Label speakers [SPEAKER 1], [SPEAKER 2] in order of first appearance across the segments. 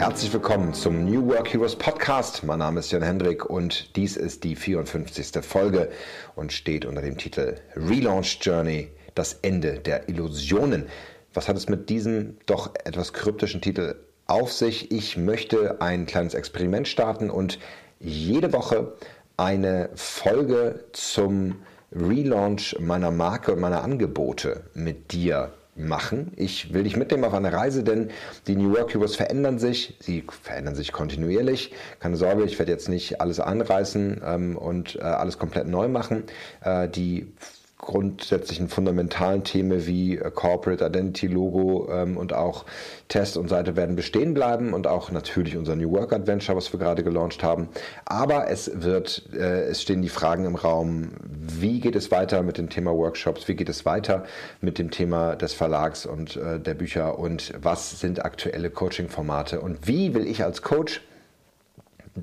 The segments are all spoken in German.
[SPEAKER 1] Herzlich willkommen zum New Work Heroes Podcast. Mein Name ist Jan Hendrik und dies ist die 54. Folge und steht unter dem Titel Relaunch Journey, das Ende der Illusionen. Was hat es mit diesem doch etwas kryptischen Titel auf sich? Ich möchte ein kleines Experiment starten und jede Woche eine Folge zum Relaunch meiner Marke und meiner Angebote mit dir machen. Ich will dich mitnehmen auf eine Reise, denn die New Work Heroes verändern sich. Sie verändern sich kontinuierlich. Keine Sorge, ich werde jetzt nicht alles anreißen ähm, und äh, alles komplett neu machen. Äh, die grundsätzlichen fundamentalen Themen wie äh, Corporate Identity Logo ähm, und auch Test und Seite werden bestehen bleiben und auch natürlich unser New Work Adventure, was wir gerade gelauncht haben. Aber es wird, äh, es stehen die Fragen im Raum, wie geht es weiter mit dem Thema Workshops, wie geht es weiter mit dem Thema des Verlags und äh, der Bücher? Und was sind aktuelle Coaching-Formate? Und wie will ich als Coach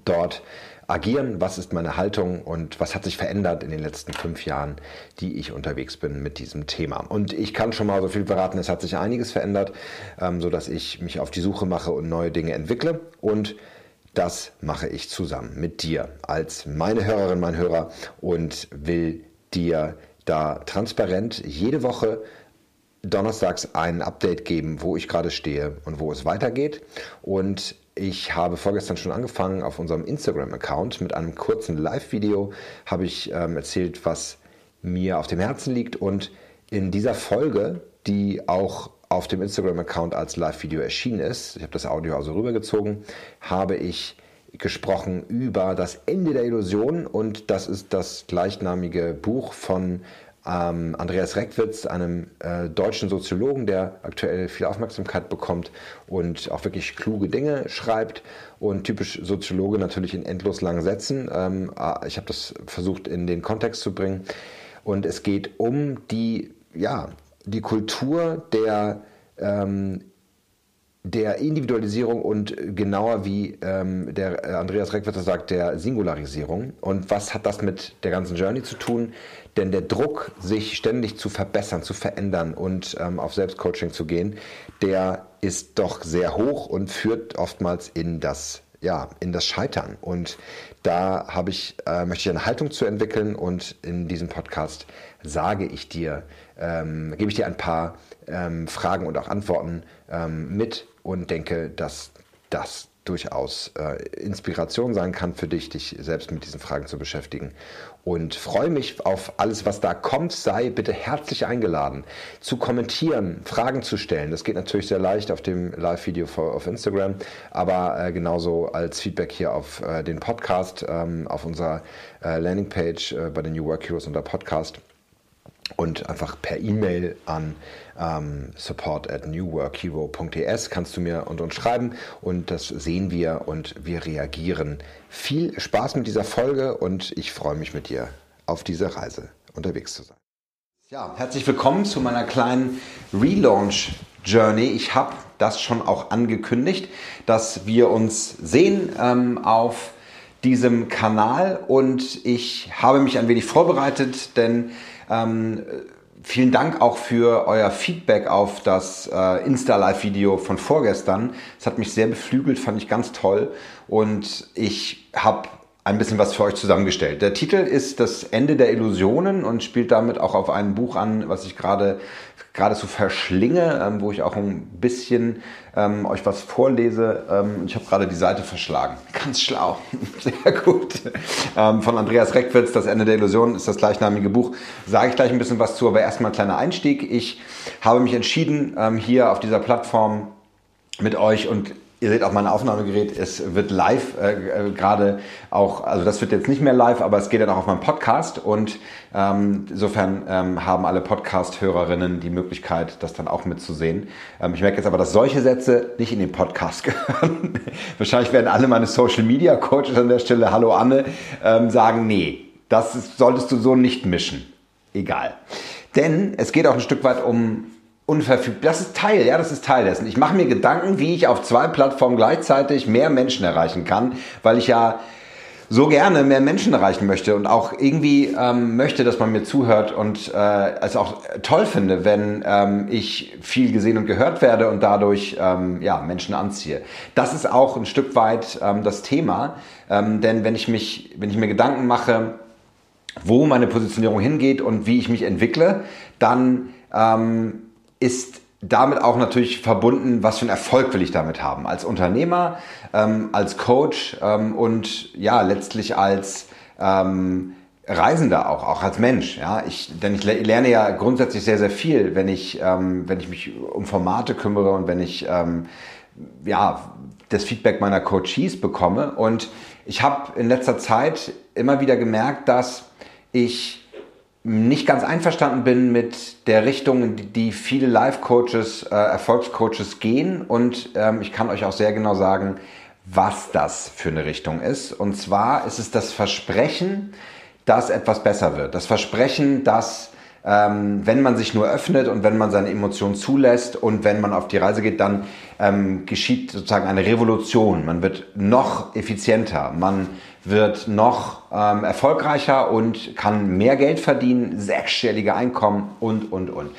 [SPEAKER 1] dort agieren, was ist meine Haltung und was hat sich verändert in den letzten fünf Jahren, die ich unterwegs bin mit diesem Thema. Und ich kann schon mal so viel verraten, es hat sich einiges verändert, ähm, sodass ich mich auf die Suche mache und neue Dinge entwickle und das mache ich zusammen mit dir als meine Hörerin, mein Hörer und will dir da transparent jede Woche donnerstags ein Update geben, wo ich gerade stehe und wo es weitergeht. Und ich habe vorgestern schon angefangen auf unserem Instagram-Account mit einem kurzen Live-Video, habe ich ähm, erzählt, was mir auf dem Herzen liegt. Und in dieser Folge, die auch auf dem Instagram-Account als Live-Video erschienen ist, ich habe das Audio also rübergezogen, habe ich gesprochen über das Ende der Illusion und das ist das gleichnamige Buch von ähm, Andreas Reckwitz, einem äh, deutschen Soziologen, der aktuell viel Aufmerksamkeit bekommt und auch wirklich kluge Dinge schreibt und typisch Soziologe natürlich in endlos langen Sätzen. Ähm, äh, ich habe das versucht in den Kontext zu bringen und es geht um die, ja, die Kultur der ähm, der Individualisierung und genauer wie ähm, der äh, Andreas Reckwetter sagt, der Singularisierung. Und was hat das mit der ganzen Journey zu tun? Denn der Druck, sich ständig zu verbessern, zu verändern und ähm, auf Selbstcoaching zu gehen, der ist doch sehr hoch und führt oftmals in das ja, in das Scheitern. Und da habe ich, äh, möchte ich eine Haltung zu entwickeln und in diesem Podcast sage ich dir, ähm, gebe ich dir ein paar ähm, Fragen und auch Antworten ähm, mit und denke, dass das durchaus äh, Inspiration sein kann für dich, dich selbst mit diesen Fragen zu beschäftigen. Und freue mich auf alles, was da kommt. Sei bitte herzlich eingeladen, zu kommentieren, Fragen zu stellen. Das geht natürlich sehr leicht auf dem Live-Video auf Instagram, aber äh, genauso als Feedback hier auf äh, den Podcast, ähm, auf unserer äh, Landingpage äh, bei den New Work Heroes unter Podcast und einfach per E-Mail an ähm, support at newworkhero.es kannst du mir und uns schreiben und das sehen wir und wir reagieren. Viel Spaß mit dieser Folge und ich freue mich mit dir auf dieser Reise unterwegs zu sein. Ja, herzlich willkommen zu meiner kleinen Relaunch Journey. Ich habe das schon auch angekündigt, dass wir uns sehen ähm, auf diesem Kanal und ich habe mich ein wenig vorbereitet, denn ähm, vielen Dank auch für euer Feedback auf das äh, Insta-Live-Video von vorgestern. Es hat mich sehr beflügelt, fand ich ganz toll und ich habe ein bisschen was für euch zusammengestellt. Der Titel ist Das Ende der Illusionen und spielt damit auch auf ein Buch an, was ich gerade geradezu verschlinge, ähm, wo ich auch ein bisschen ähm, euch was vorlese. Ähm, ich habe gerade die Seite verschlagen. Ganz schlau. Sehr gut. Ähm, von Andreas Reckwitz, Das Ende der Illusion, ist das gleichnamige Buch. Sage ich gleich ein bisschen was zu, aber erstmal ein kleiner Einstieg. Ich habe mich entschieden, ähm, hier auf dieser Plattform mit euch und Ihr seht auch mein Aufnahmegerät, es wird live äh, äh, gerade auch, also das wird jetzt nicht mehr live, aber es geht dann auch auf meinem Podcast und ähm, insofern ähm, haben alle Podcast-Hörerinnen die Möglichkeit, das dann auch mitzusehen. Ähm, ich merke jetzt aber, dass solche Sätze nicht in den Podcast gehören. Wahrscheinlich werden alle meine Social-Media-Coaches an der Stelle, hallo Anne, ähm, sagen, nee, das ist, solltest du so nicht mischen. Egal. Denn es geht auch ein Stück weit um unverfügbar. Das ist Teil, ja, das ist Teil dessen. Ich mache mir Gedanken, wie ich auf zwei Plattformen gleichzeitig mehr Menschen erreichen kann, weil ich ja so gerne mehr Menschen erreichen möchte und auch irgendwie ähm, möchte, dass man mir zuhört und äh, es auch toll finde, wenn ähm, ich viel gesehen und gehört werde und dadurch ähm, ja, Menschen anziehe. Das ist auch ein Stück weit ähm, das Thema, ähm, denn wenn ich mich, wenn ich mir Gedanken mache, wo meine Positionierung hingeht und wie ich mich entwickle, dann ähm, ist damit auch natürlich verbunden, was für einen Erfolg will ich damit haben. Als Unternehmer, ähm, als Coach ähm, und ja, letztlich als ähm, Reisender auch, auch als Mensch. Ja? Ich, denn ich lerne ja grundsätzlich sehr, sehr viel, wenn ich, ähm, wenn ich mich um Formate kümmere und wenn ich ähm, ja, das Feedback meiner Coaches bekomme. Und ich habe in letzter Zeit immer wieder gemerkt, dass ich nicht ganz einverstanden bin mit der Richtung, die viele Life-Coaches, äh, Erfolgscoaches gehen. Und ähm, ich kann euch auch sehr genau sagen, was das für eine Richtung ist. Und zwar ist es das Versprechen, dass etwas besser wird. Das Versprechen, dass ähm, wenn man sich nur öffnet und wenn man seine Emotionen zulässt und wenn man auf die Reise geht, dann ähm, geschieht sozusagen eine Revolution. Man wird noch effizienter, man wird noch ähm, erfolgreicher und kann mehr Geld verdienen, sechsstellige Einkommen und, und, und.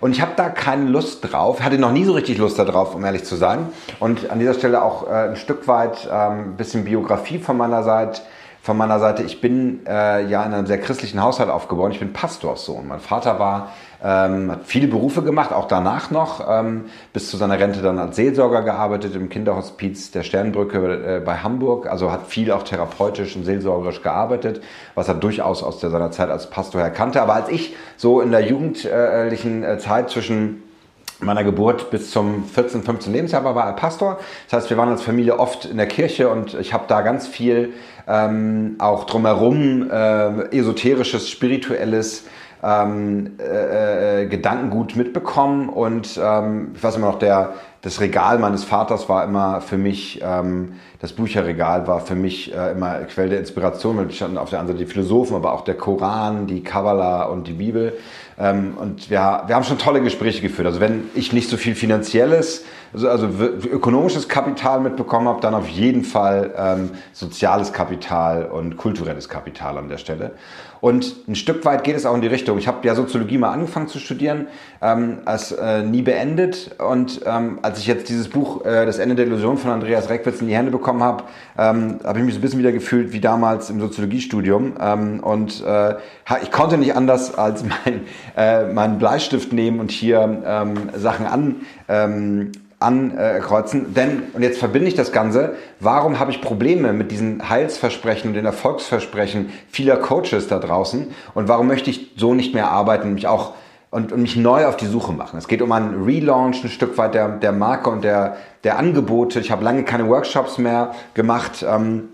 [SPEAKER 1] Und ich habe da keine Lust drauf, hatte noch nie so richtig Lust darauf, um ehrlich zu sein. Und an dieser Stelle auch äh, ein Stück weit ein ähm, bisschen Biografie von meiner Seite von meiner Seite. Ich bin äh, ja in einem sehr christlichen Haushalt aufgeboren. Ich bin Pastorssohn. Mein Vater war, ähm, hat viele Berufe gemacht, auch danach noch, ähm, bis zu seiner Rente dann als Seelsorger gearbeitet im Kinderhospiz der Sternbrücke äh, bei Hamburg. Also hat viel auch therapeutisch und seelsorgerisch gearbeitet, was er durchaus aus der, seiner Zeit als Pastor her kannte. Aber als ich so in der jugendlichen äh, Zeit zwischen meiner Geburt bis zum 14, 15 Lebensjahr war, er Pastor. Das heißt, wir waren als Familie oft in der Kirche und ich habe da ganz viel ähm, auch drumherum äh, esoterisches, spirituelles ähm, äh, äh, Gedankengut mitbekommen und ähm, ich weiß immer noch, der, das Regal meines Vaters war immer für mich, ähm, das Bücherregal war für mich äh, immer Quelle der Inspiration, weil standen auf der anderen Seite die Philosophen, aber auch der Koran, die Kabbala und die Bibel. Ähm, und wir, wir haben schon tolle Gespräche geführt. Also wenn ich nicht so viel finanzielles also, also ökonomisches Kapital mitbekommen habe, dann auf jeden Fall ähm, soziales Kapital und kulturelles Kapital an der Stelle. Und ein Stück weit geht es auch in die Richtung. Ich habe ja Soziologie mal angefangen zu studieren, ähm, als äh, nie beendet. Und ähm, als ich jetzt dieses Buch äh, Das Ende der Illusion von Andreas Reckwitz in die Hände bekommen habe, ähm, habe ich mich so ein bisschen wieder gefühlt wie damals im Soziologiestudium. Ähm, und äh, ich konnte nicht anders als mein, äh, meinen Bleistift nehmen und hier ähm, Sachen an ähm, ankreuzen. Denn, und jetzt verbinde ich das Ganze, warum habe ich Probleme mit diesen Heilsversprechen und den Erfolgsversprechen vieler Coaches da draußen? Und warum möchte ich so nicht mehr arbeiten und mich auch und, und mich neu auf die Suche machen? Es geht um einen Relaunch ein Stück weit der, der Marke und der, der Angebote. Ich habe lange keine Workshops mehr gemacht. Ähm,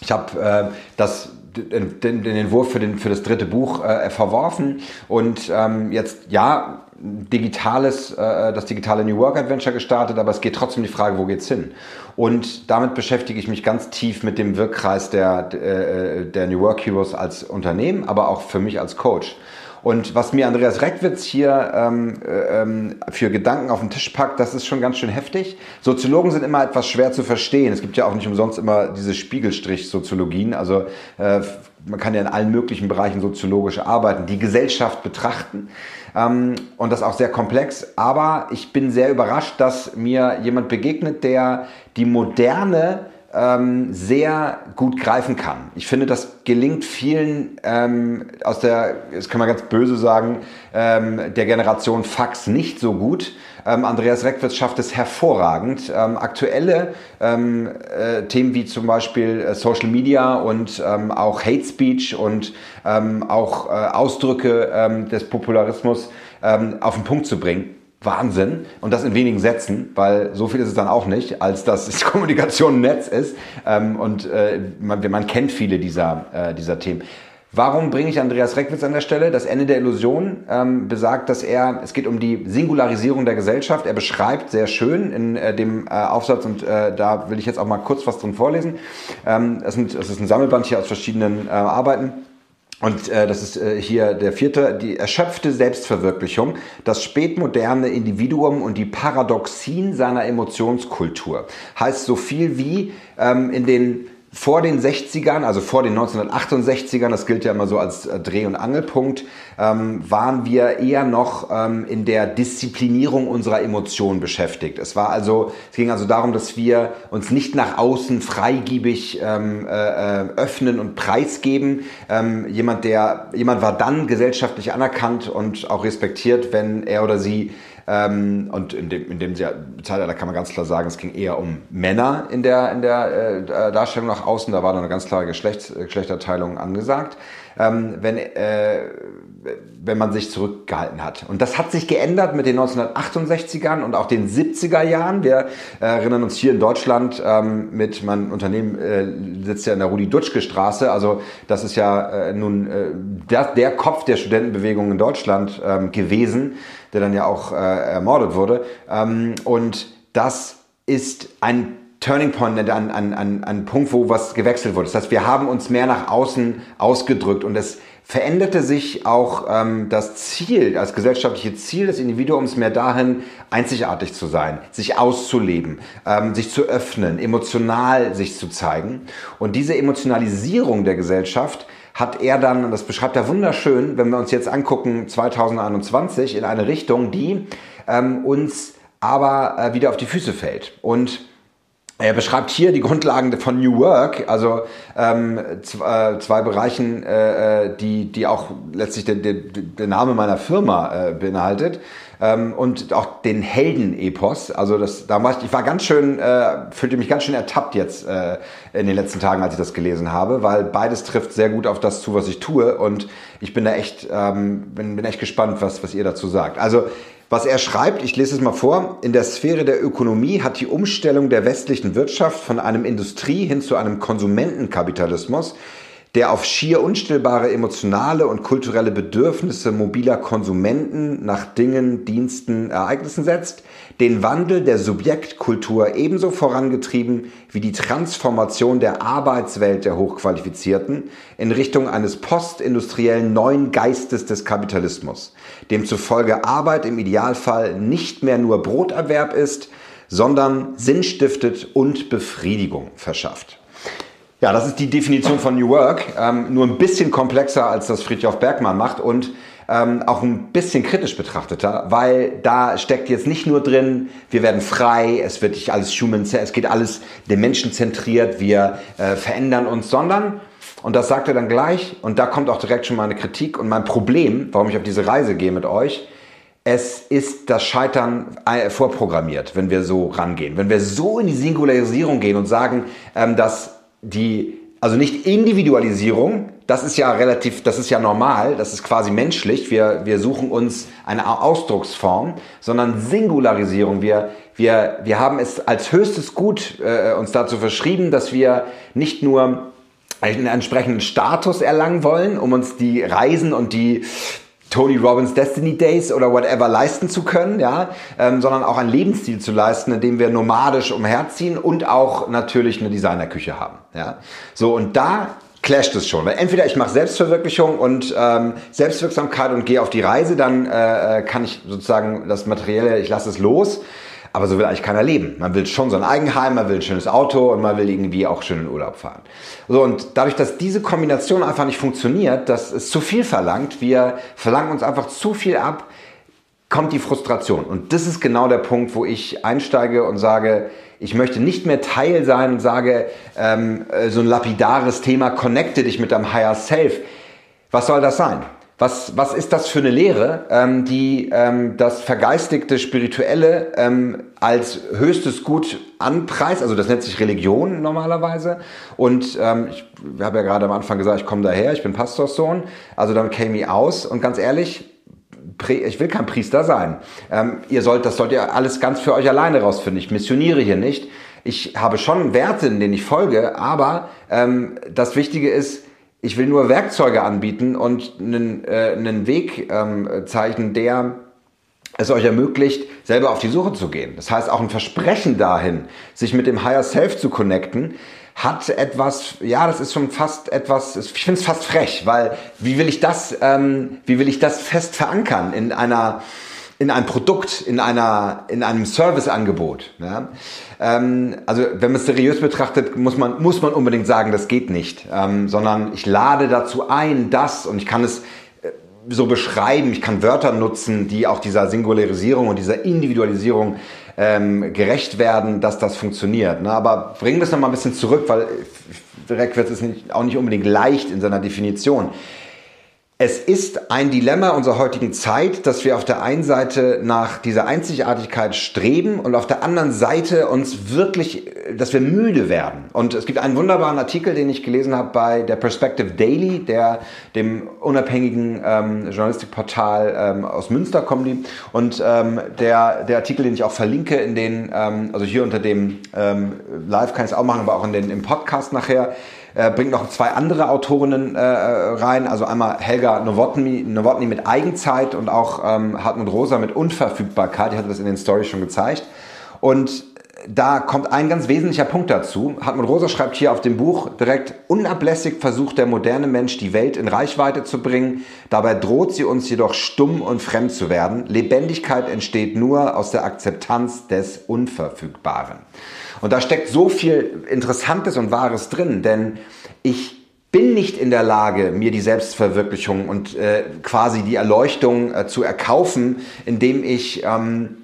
[SPEAKER 1] ich habe äh, das den, den, Entwurf für, den, für das dritte Buch äh, verworfen und ähm, jetzt ja digitales, äh, das digitale New Work Adventure gestartet, aber es geht trotzdem die Frage, wo geht's hin? Und damit beschäftige ich mich ganz tief mit dem Wirkkreis der, äh, der New Work Heroes als Unternehmen, aber auch für mich als Coach. Und was mir Andreas Reckwitz hier ähm, äh, ähm, für Gedanken auf den Tisch packt, das ist schon ganz schön heftig. Soziologen sind immer etwas schwer zu verstehen. Es gibt ja auch nicht umsonst immer diese Spiegelstrich-Soziologien. Also äh, man kann ja in allen möglichen Bereichen soziologisch arbeiten, die Gesellschaft betrachten ähm, und das auch sehr komplex. Aber ich bin sehr überrascht, dass mir jemand begegnet, der die moderne ähm, sehr gut greifen kann. Ich finde, das gelingt vielen ähm, aus der, das kann man ganz böse sagen, ähm, der Generation Fax nicht so gut. Ähm, Andreas Reckwitz schafft es hervorragend. Ähm, aktuelle ähm, äh, Themen wie zum Beispiel äh, Social Media und ähm, auch Hate Speech und ähm, auch äh, Ausdrücke ähm, des Popularismus ähm, auf den Punkt zu bringen Wahnsinn. Und das in wenigen Sätzen, weil so viel ist es dann auch nicht, als dass Kommunikation ein Netz ist. Ähm, und äh, man, man kennt viele dieser, äh, dieser Themen. Warum bringe ich Andreas Reckwitz an der Stelle? Das Ende der Illusion ähm, besagt, dass er, es geht um die Singularisierung der Gesellschaft. Er beschreibt sehr schön in äh, dem äh, Aufsatz und äh, da will ich jetzt auch mal kurz was drin vorlesen. Ähm, es, sind, es ist ein Sammelband hier aus verschiedenen äh, Arbeiten. Und äh, das ist äh, hier der vierte, die erschöpfte Selbstverwirklichung, das spätmoderne Individuum und die Paradoxien seiner Emotionskultur. Heißt so viel wie ähm, in den vor den 60ern, also vor den 1968ern, das gilt ja immer so als äh, Dreh- und Angelpunkt, ähm, waren wir eher noch ähm, in der Disziplinierung unserer Emotionen beschäftigt. Es war also, es ging also darum, dass wir uns nicht nach außen freigiebig ähm, äh, äh öffnen und preisgeben. Ähm, jemand, der, jemand war dann gesellschaftlich anerkannt und auch respektiert, wenn er oder sie und in dem, in dem Zeitalter kann man ganz klar sagen, es ging eher um Männer in der, in der äh, Darstellung nach außen. Da war dann eine ganz klare Geschlechts, Geschlechterteilung angesagt. Ähm, wenn, äh, wenn man sich zurückgehalten hat. Und das hat sich geändert mit den 1968ern und auch den 70er Jahren. Wir erinnern uns hier in Deutschland ähm, mit meinem Unternehmen äh, sitzt ja in der Rudi-Dutschke Straße. Also das ist ja äh, nun äh, der, der Kopf der Studentenbewegung in Deutschland ähm, gewesen der dann ja auch äh, ermordet wurde. Ähm, und das ist ein Turning Point, ein, ein, ein, ein Punkt, wo was gewechselt wurde. Das heißt, wir haben uns mehr nach außen ausgedrückt und es veränderte sich auch ähm, das Ziel, das gesellschaftliche Ziel des Individuums mehr dahin, einzigartig zu sein, sich auszuleben, ähm, sich zu öffnen, emotional sich zu zeigen. Und diese Emotionalisierung der Gesellschaft hat er dann, das beschreibt er wunderschön, wenn wir uns jetzt angucken, 2021 in eine Richtung, die ähm, uns aber äh, wieder auf die Füße fällt. Und er beschreibt hier die Grundlagen von New Work, also ähm, zwei, äh, zwei Bereichen, äh, äh, die, die auch letztlich der, der, der Name meiner Firma äh, beinhaltet ähm, und auch den Helden-Epos. Also das, da war ich, ich war ganz schön, äh, fühlte mich ganz schön ertappt jetzt äh, in den letzten Tagen, als ich das gelesen habe, weil beides trifft sehr gut auf das zu, was ich tue und ich bin da echt, ähm, bin, bin echt gespannt, was, was ihr dazu sagt. Also was er schreibt, ich lese es mal vor, in der Sphäre der Ökonomie hat die Umstellung der westlichen Wirtschaft von einem Industrie hin zu einem Konsumentenkapitalismus der auf schier unstillbare emotionale und kulturelle Bedürfnisse mobiler Konsumenten nach Dingen, Diensten, Ereignissen setzt, den Wandel der Subjektkultur ebenso vorangetrieben wie die Transformation der Arbeitswelt der Hochqualifizierten in Richtung eines postindustriellen neuen Geistes des Kapitalismus, demzufolge Arbeit im Idealfall nicht mehr nur Broterwerb ist, sondern Sinn stiftet und Befriedigung verschafft. Ja, das ist die Definition von New Work. Ähm, nur ein bisschen komplexer, als das Friedhof Bergmann macht und ähm, auch ein bisschen kritisch betrachteter, weil da steckt jetzt nicht nur drin, wir werden frei, es wird nicht alles human, es geht alles dem Menschen zentriert, wir äh, verändern uns, sondern, und das sagt er dann gleich, und da kommt auch direkt schon meine Kritik und mein Problem, warum ich auf diese Reise gehe mit euch, es ist das Scheitern äh, vorprogrammiert, wenn wir so rangehen. Wenn wir so in die Singularisierung gehen und sagen, ähm, dass die, also nicht Individualisierung, das ist ja relativ, das ist ja normal, das ist quasi menschlich. Wir, wir suchen uns eine Ausdrucksform, sondern Singularisierung. Wir, wir, wir haben es als höchstes Gut äh, uns dazu verschrieben, dass wir nicht nur einen entsprechenden Status erlangen wollen, um uns die Reisen und die Tony Robbins Destiny Days oder whatever leisten zu können, ja, ähm, sondern auch einen Lebensstil zu leisten, in dem wir nomadisch umherziehen und auch natürlich eine Designerküche haben, ja. So und da clasht es schon, weil entweder ich mache Selbstverwirklichung und ähm, Selbstwirksamkeit und gehe auf die Reise, dann äh, äh kann ich sozusagen das Materielle, ich lasse es los aber so will eigentlich keiner leben. Man will schon so ein Eigenheim, man will ein schönes Auto und man will irgendwie auch schön in Urlaub fahren. So, und dadurch, dass diese Kombination einfach nicht funktioniert, dass es zu viel verlangt, wir verlangen uns einfach zu viel ab, kommt die Frustration. Und das ist genau der Punkt, wo ich einsteige und sage, ich möchte nicht mehr Teil sein und sage, ähm, äh, so ein lapidares Thema, connecte dich mit deinem Higher Self. Was soll das sein? Was, was ist das für eine Lehre, ähm, die ähm, das vergeistigte Spirituelle ähm, als höchstes Gut anpreist? Also das nennt sich Religion normalerweise. Und ähm, ich habe ja gerade am Anfang gesagt, ich komme daher, ich bin Pastorssohn. Also dann käme ich aus und ganz ehrlich, ich will kein Priester sein. Ähm, ihr sollt, das sollt ihr alles ganz für euch alleine rausfinden. Ich missioniere hier nicht. Ich habe schon Werte, denen ich folge, aber ähm, das Wichtige ist, ich will nur Werkzeuge anbieten und einen, äh, einen Weg ähm, zeichnen, der es euch ermöglicht, selber auf die Suche zu gehen. Das heißt, auch ein Versprechen dahin, sich mit dem Higher Self zu connecten, hat etwas, ja, das ist schon fast etwas, ich finde es fast frech, weil wie will ich das, ähm, wie will ich das fest verankern in einer in ein Produkt, in, einer, in einem Serviceangebot. Ja? Ähm, also wenn man es seriös betrachtet, muss man, muss man unbedingt sagen, das geht nicht, ähm, sondern ich lade dazu ein, das und ich kann es äh, so beschreiben, ich kann Wörter nutzen, die auch dieser Singularisierung und dieser Individualisierung ähm, gerecht werden, dass das funktioniert. Ne? Aber bringen wir es nochmal ein bisschen zurück, weil direkt wird es auch nicht unbedingt leicht in seiner Definition. Es ist ein Dilemma unserer heutigen Zeit, dass wir auf der einen Seite nach dieser Einzigartigkeit streben und auf der anderen Seite uns wirklich, dass wir müde werden. Und es gibt einen wunderbaren Artikel, den ich gelesen habe bei der Perspective Daily, der dem unabhängigen ähm, Journalistikportal ähm, aus Münster kommen die. Und ähm, der, der Artikel, den ich auch verlinke, in den, ähm, also hier unter dem ähm, Live kann ich es auch machen, aber auch in den, im Podcast nachher, äh, bringt noch zwei andere Autorinnen äh, rein, also einmal Helga Nowotny, Nowotny mit Eigenzeit und auch ähm, Hartmut Rosa mit Unverfügbarkeit. Ich hatte das in den Stories schon gezeigt. Und da kommt ein ganz wesentlicher Punkt dazu. Hartmut Rosa schreibt hier auf dem Buch direkt, unablässig versucht der moderne Mensch die Welt in Reichweite zu bringen. Dabei droht sie uns jedoch stumm und fremd zu werden. Lebendigkeit entsteht nur aus der Akzeptanz des Unverfügbaren. Und da steckt so viel Interessantes und Wahres drin, denn ich bin nicht in der Lage, mir die Selbstverwirklichung und äh, quasi die Erleuchtung äh, zu erkaufen, indem ich ähm,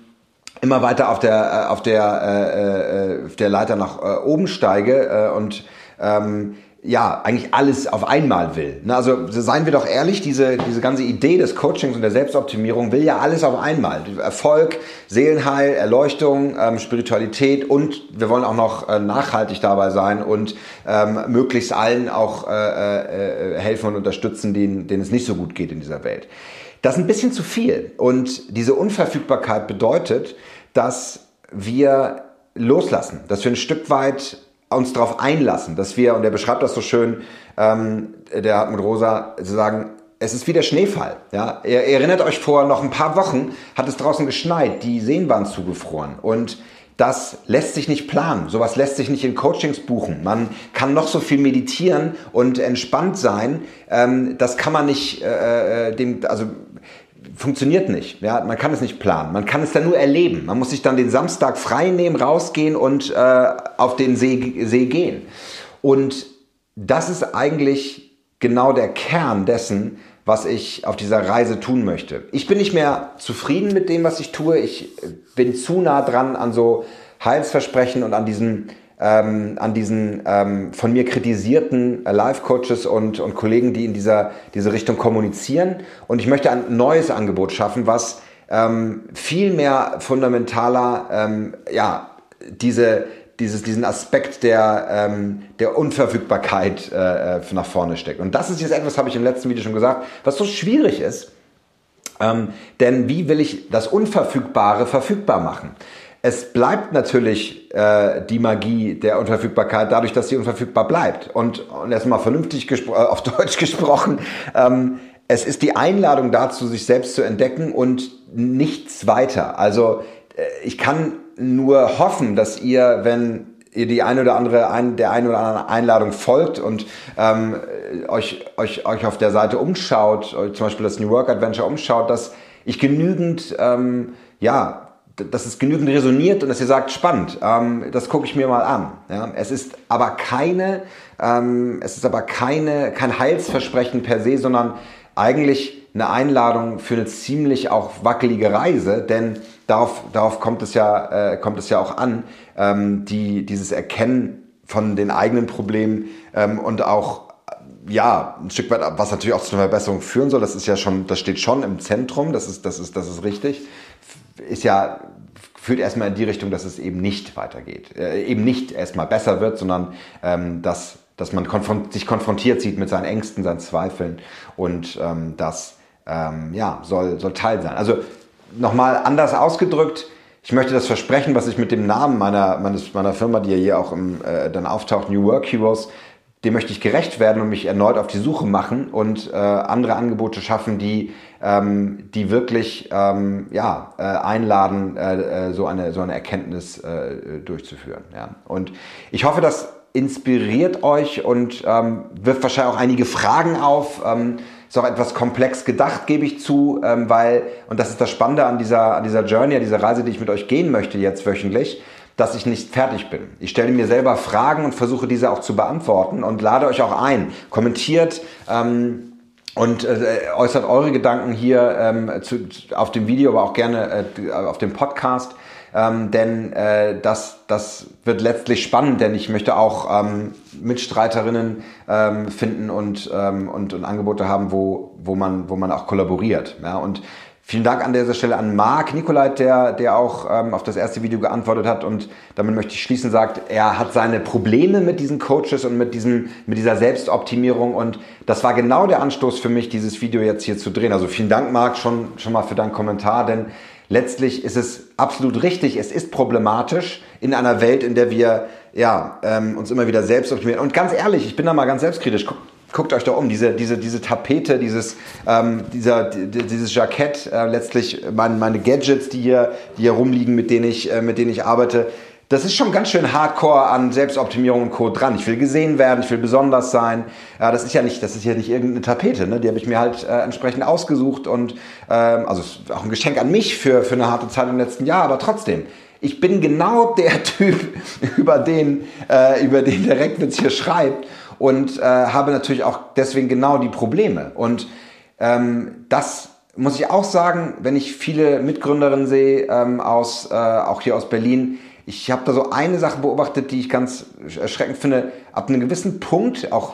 [SPEAKER 1] immer weiter auf der, äh, auf der, äh, äh, auf der Leiter nach äh, oben steige äh, und ähm, ja, eigentlich alles auf einmal will. Also seien wir doch ehrlich, diese, diese ganze Idee des Coachings und der Selbstoptimierung will ja alles auf einmal. Erfolg, Seelenheil, Erleuchtung, ähm, Spiritualität und wir wollen auch noch äh, nachhaltig dabei sein und ähm, möglichst allen auch äh, äh, helfen und unterstützen, denen, denen es nicht so gut geht in dieser Welt. Das ist ein bisschen zu viel und diese Unverfügbarkeit bedeutet, dass wir loslassen, dass wir ein Stück weit uns darauf einlassen, dass wir, und er beschreibt das so schön, ähm, der hat mit Rosa, zu sagen, es ist wie der Schneefall. Ja? Ihr, ihr erinnert euch, vor noch ein paar Wochen hat es draußen geschneit, die Seen waren zugefroren und das lässt sich nicht planen. Sowas lässt sich nicht in Coachings buchen. Man kann noch so viel meditieren und entspannt sein. Ähm, das kann man nicht, äh, äh dem, also funktioniert nicht. Ja, man kann es nicht planen. Man kann es dann nur erleben. Man muss sich dann den Samstag frei nehmen, rausgehen und äh, auf den See, See gehen. Und das ist eigentlich genau der Kern dessen, was ich auf dieser Reise tun möchte. Ich bin nicht mehr zufrieden mit dem, was ich tue. Ich bin zu nah dran an so Heilsversprechen und an diesen ähm, an diesen ähm, von mir kritisierten äh, Life-Coaches und, und Kollegen, die in dieser diese Richtung kommunizieren. Und ich möchte ein neues Angebot schaffen, was ähm, viel mehr fundamentaler, ähm, ja, diese, dieses, diesen Aspekt der, ähm, der Unverfügbarkeit äh, äh nach vorne steckt. Und das ist jetzt etwas, habe ich im letzten Video schon gesagt, was so schwierig ist. Ähm, denn wie will ich das Unverfügbare verfügbar machen? Es bleibt natürlich äh, die Magie der Unverfügbarkeit dadurch, dass sie unverfügbar bleibt. Und, und erstmal vernünftig äh, auf Deutsch gesprochen, ähm, es ist die Einladung dazu, sich selbst zu entdecken und nichts weiter. Also äh, ich kann nur hoffen, dass ihr, wenn ihr die eine oder andere ein, der eine oder anderen Einladung folgt und ähm, euch, euch, euch auf der Seite umschaut, zum Beispiel das New Work Adventure umschaut, dass ich genügend ähm, ja dass es genügend resoniert und dass ihr sagt, spannend, ähm, das gucke ich mir mal an. Ja? Es ist aber keine, ähm, es ist aber keine, kein Heilsversprechen per se, sondern eigentlich eine Einladung für eine ziemlich auch wackelige Reise, denn darauf, darauf kommt es ja, äh, kommt es ja auch an, ähm, die, dieses Erkennen von den eigenen Problemen ähm, und auch ja, ein Stück weit, was natürlich auch zu einer Verbesserung führen soll, das ist ja schon, das steht schon im Zentrum, das ist, das ist, das ist richtig ist ja, führt erstmal in die Richtung, dass es eben nicht weitergeht. Äh, eben nicht erstmal besser wird, sondern ähm, dass, dass man konfront sich konfrontiert sieht mit seinen Ängsten, seinen Zweifeln und ähm, das ähm, ja, soll, soll Teil sein. Also nochmal anders ausgedrückt, ich möchte das Versprechen, was ich mit dem Namen meiner, meines, meiner Firma, die ja hier auch im, äh, dann auftaucht, New Work Heroes, dem möchte ich gerecht werden und mich erneut auf die Suche machen und äh, andere Angebote schaffen, die, ähm, die wirklich ähm, ja, äh, einladen, äh, äh, so, eine, so eine Erkenntnis äh, durchzuführen. Ja. Und ich hoffe, das inspiriert euch und ähm, wirft wahrscheinlich auch einige Fragen auf. Ähm, ist auch etwas komplex gedacht, gebe ich zu, ähm, weil, und das ist das Spannende an dieser, an dieser Journey, an dieser Reise, die ich mit euch gehen möchte jetzt wöchentlich, dass ich nicht fertig bin. Ich stelle mir selber Fragen und versuche diese auch zu beantworten und lade euch auch ein. Kommentiert ähm, und äh, äußert eure Gedanken hier ähm, zu, auf dem Video, aber auch gerne äh, auf dem Podcast. Ähm, denn äh, das, das wird letztlich spannend, denn ich möchte auch ähm, Mitstreiterinnen ähm, finden und, ähm, und, und Angebote haben, wo, wo, man, wo man auch kollaboriert. Ja? Und Vielen Dank an dieser Stelle an Marc Nikolait, der, der auch ähm, auf das erste Video geantwortet hat und damit möchte ich schließen, sagt, er hat seine Probleme mit diesen Coaches und mit, diesem, mit dieser Selbstoptimierung und das war genau der Anstoß für mich, dieses Video jetzt hier zu drehen. Also vielen Dank, Marc, schon, schon mal für deinen Kommentar, denn letztlich ist es absolut richtig, es ist problematisch in einer Welt, in der wir ja, ähm, uns immer wieder selbst optimieren. Und ganz ehrlich, ich bin da mal ganz selbstkritisch. Guckt euch da um, diese, diese, diese Tapete, dieses, ähm, dieser, dieses Jackett, äh, letztlich meine, meine Gadgets, die hier, die hier rumliegen, mit denen ich, äh, mit denen ich arbeite. Das ist schon ganz schön hardcore an Selbstoptimierung und Code dran. Ich will gesehen werden, ich will besonders sein. Ja, das ist ja nicht, das ist ja nicht irgendeine Tapete, ne? Die habe ich mir halt äh, entsprechend ausgesucht und ähm, also auch ein Geschenk an mich für, für eine harte Zeit im letzten Jahr, aber trotzdem. Ich bin genau der Typ, über den, äh, über den der Reckwitz hier schreibt und äh, habe natürlich auch deswegen genau die Probleme. Und ähm, das muss ich auch sagen, wenn ich viele Mitgründerinnen sehe, ähm, aus, äh, auch hier aus Berlin, ich habe da so eine Sache beobachtet, die ich ganz erschreckend finde. Ab einem gewissen Punkt, auch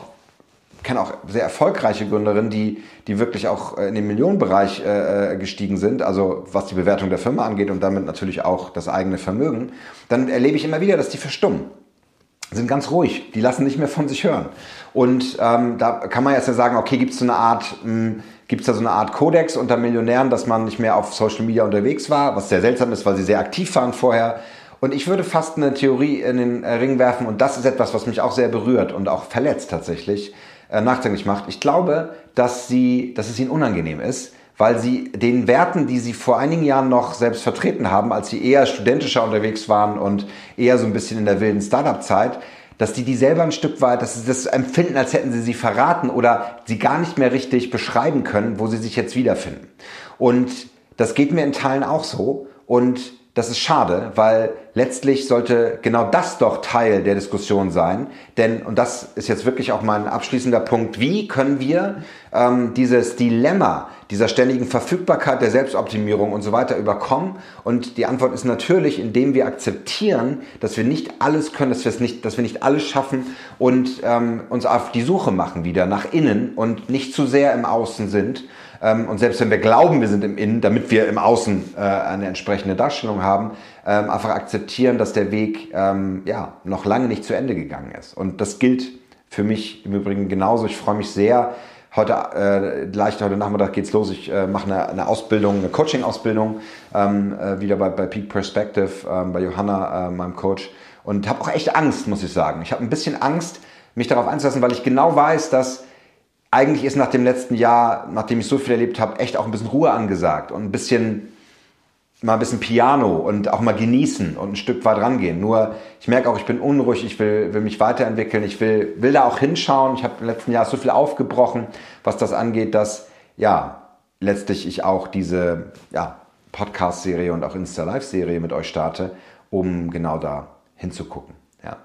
[SPEAKER 1] kenne auch sehr erfolgreiche Gründerinnen, die, die wirklich auch äh, in den Millionenbereich äh, äh, gestiegen sind, also was die Bewertung der Firma angeht und damit natürlich auch das eigene Vermögen, dann erlebe ich immer wieder, dass die verstummen sind ganz ruhig, die lassen nicht mehr von sich hören. Und ähm, da kann man jetzt ja sagen, okay, gibt es so eine Art, hm, gibt es da so eine Art Kodex unter Millionären, dass man nicht mehr auf Social Media unterwegs war, was sehr seltsam ist, weil sie sehr aktiv waren vorher. Und ich würde fast eine Theorie in den Ring werfen, und das ist etwas, was mich auch sehr berührt und auch verletzt tatsächlich, äh, nachdenklich macht. Ich glaube, dass, sie, dass es ihnen unangenehm ist, weil sie den Werten, die sie vor einigen Jahren noch selbst vertreten haben, als sie eher studentischer unterwegs waren und eher so ein bisschen in der wilden Startup-Zeit, dass die die selber ein Stück weit, dass sie das empfinden, als hätten sie sie verraten oder sie gar nicht mehr richtig beschreiben können, wo sie sich jetzt wiederfinden. Und das geht mir in Teilen auch so. Und das ist schade, weil letztlich sollte genau das doch Teil der Diskussion sein. Denn, und das ist jetzt wirklich auch mein abschließender Punkt, wie können wir ähm, dieses Dilemma dieser ständigen Verfügbarkeit, der Selbstoptimierung und so weiter überkommen? Und die Antwort ist natürlich, indem wir akzeptieren, dass wir nicht alles können, dass wir, es nicht, dass wir nicht alles schaffen und ähm, uns auf die Suche machen wieder nach innen und nicht zu sehr im Außen sind ähm, und selbst wenn wir glauben, wir sind im Innen, damit wir im Außen äh, eine entsprechende Darstellung haben, ähm, einfach akzeptieren, dass der Weg ähm, ja, noch lange nicht zu Ende gegangen ist. Und das gilt für mich im Übrigen genauso. Ich freue mich sehr. Heute, äh, gleich heute Nachmittag geht's los. Ich äh, mache eine, eine Ausbildung, eine Coaching-Ausbildung, ähm, äh, wieder bei, bei Peak Perspective, ähm, bei Johanna, äh, meinem Coach. Und habe auch echt Angst, muss ich sagen. Ich habe ein bisschen Angst, mich darauf einzulassen, weil ich genau weiß, dass eigentlich ist nach dem letzten Jahr, nachdem ich so viel erlebt habe, echt auch ein bisschen Ruhe angesagt und ein bisschen mal ein bisschen Piano und auch mal genießen und ein Stück weit rangehen. Nur ich merke auch, ich bin unruhig, ich will, will mich weiterentwickeln, ich will, will da auch hinschauen. Ich habe im letzten Jahr so viel aufgebrochen, was das angeht, dass ja letztlich ich auch diese ja, Podcast-Serie und auch Insta-Live-Serie mit euch starte, um genau da hinzugucken. Ja.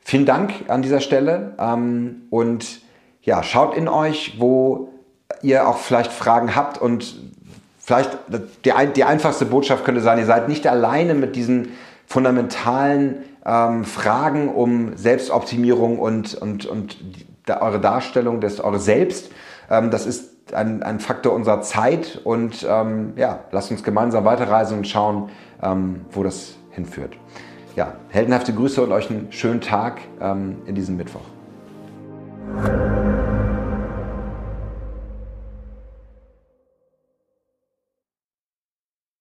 [SPEAKER 1] Vielen Dank an dieser Stelle ähm, und ja, schaut in euch, wo ihr auch vielleicht Fragen habt und vielleicht die, die einfachste Botschaft könnte sein, ihr seid nicht alleine mit diesen fundamentalen ähm, Fragen um Selbstoptimierung und, und, und da, eure Darstellung, des, eure Selbst. Ähm, das ist ein, ein Faktor unserer Zeit und ähm, ja, lasst uns gemeinsam weiterreisen und schauen, ähm, wo das hinführt. Ja, heldenhafte Grüße und euch einen schönen Tag ähm, in diesem Mittwoch.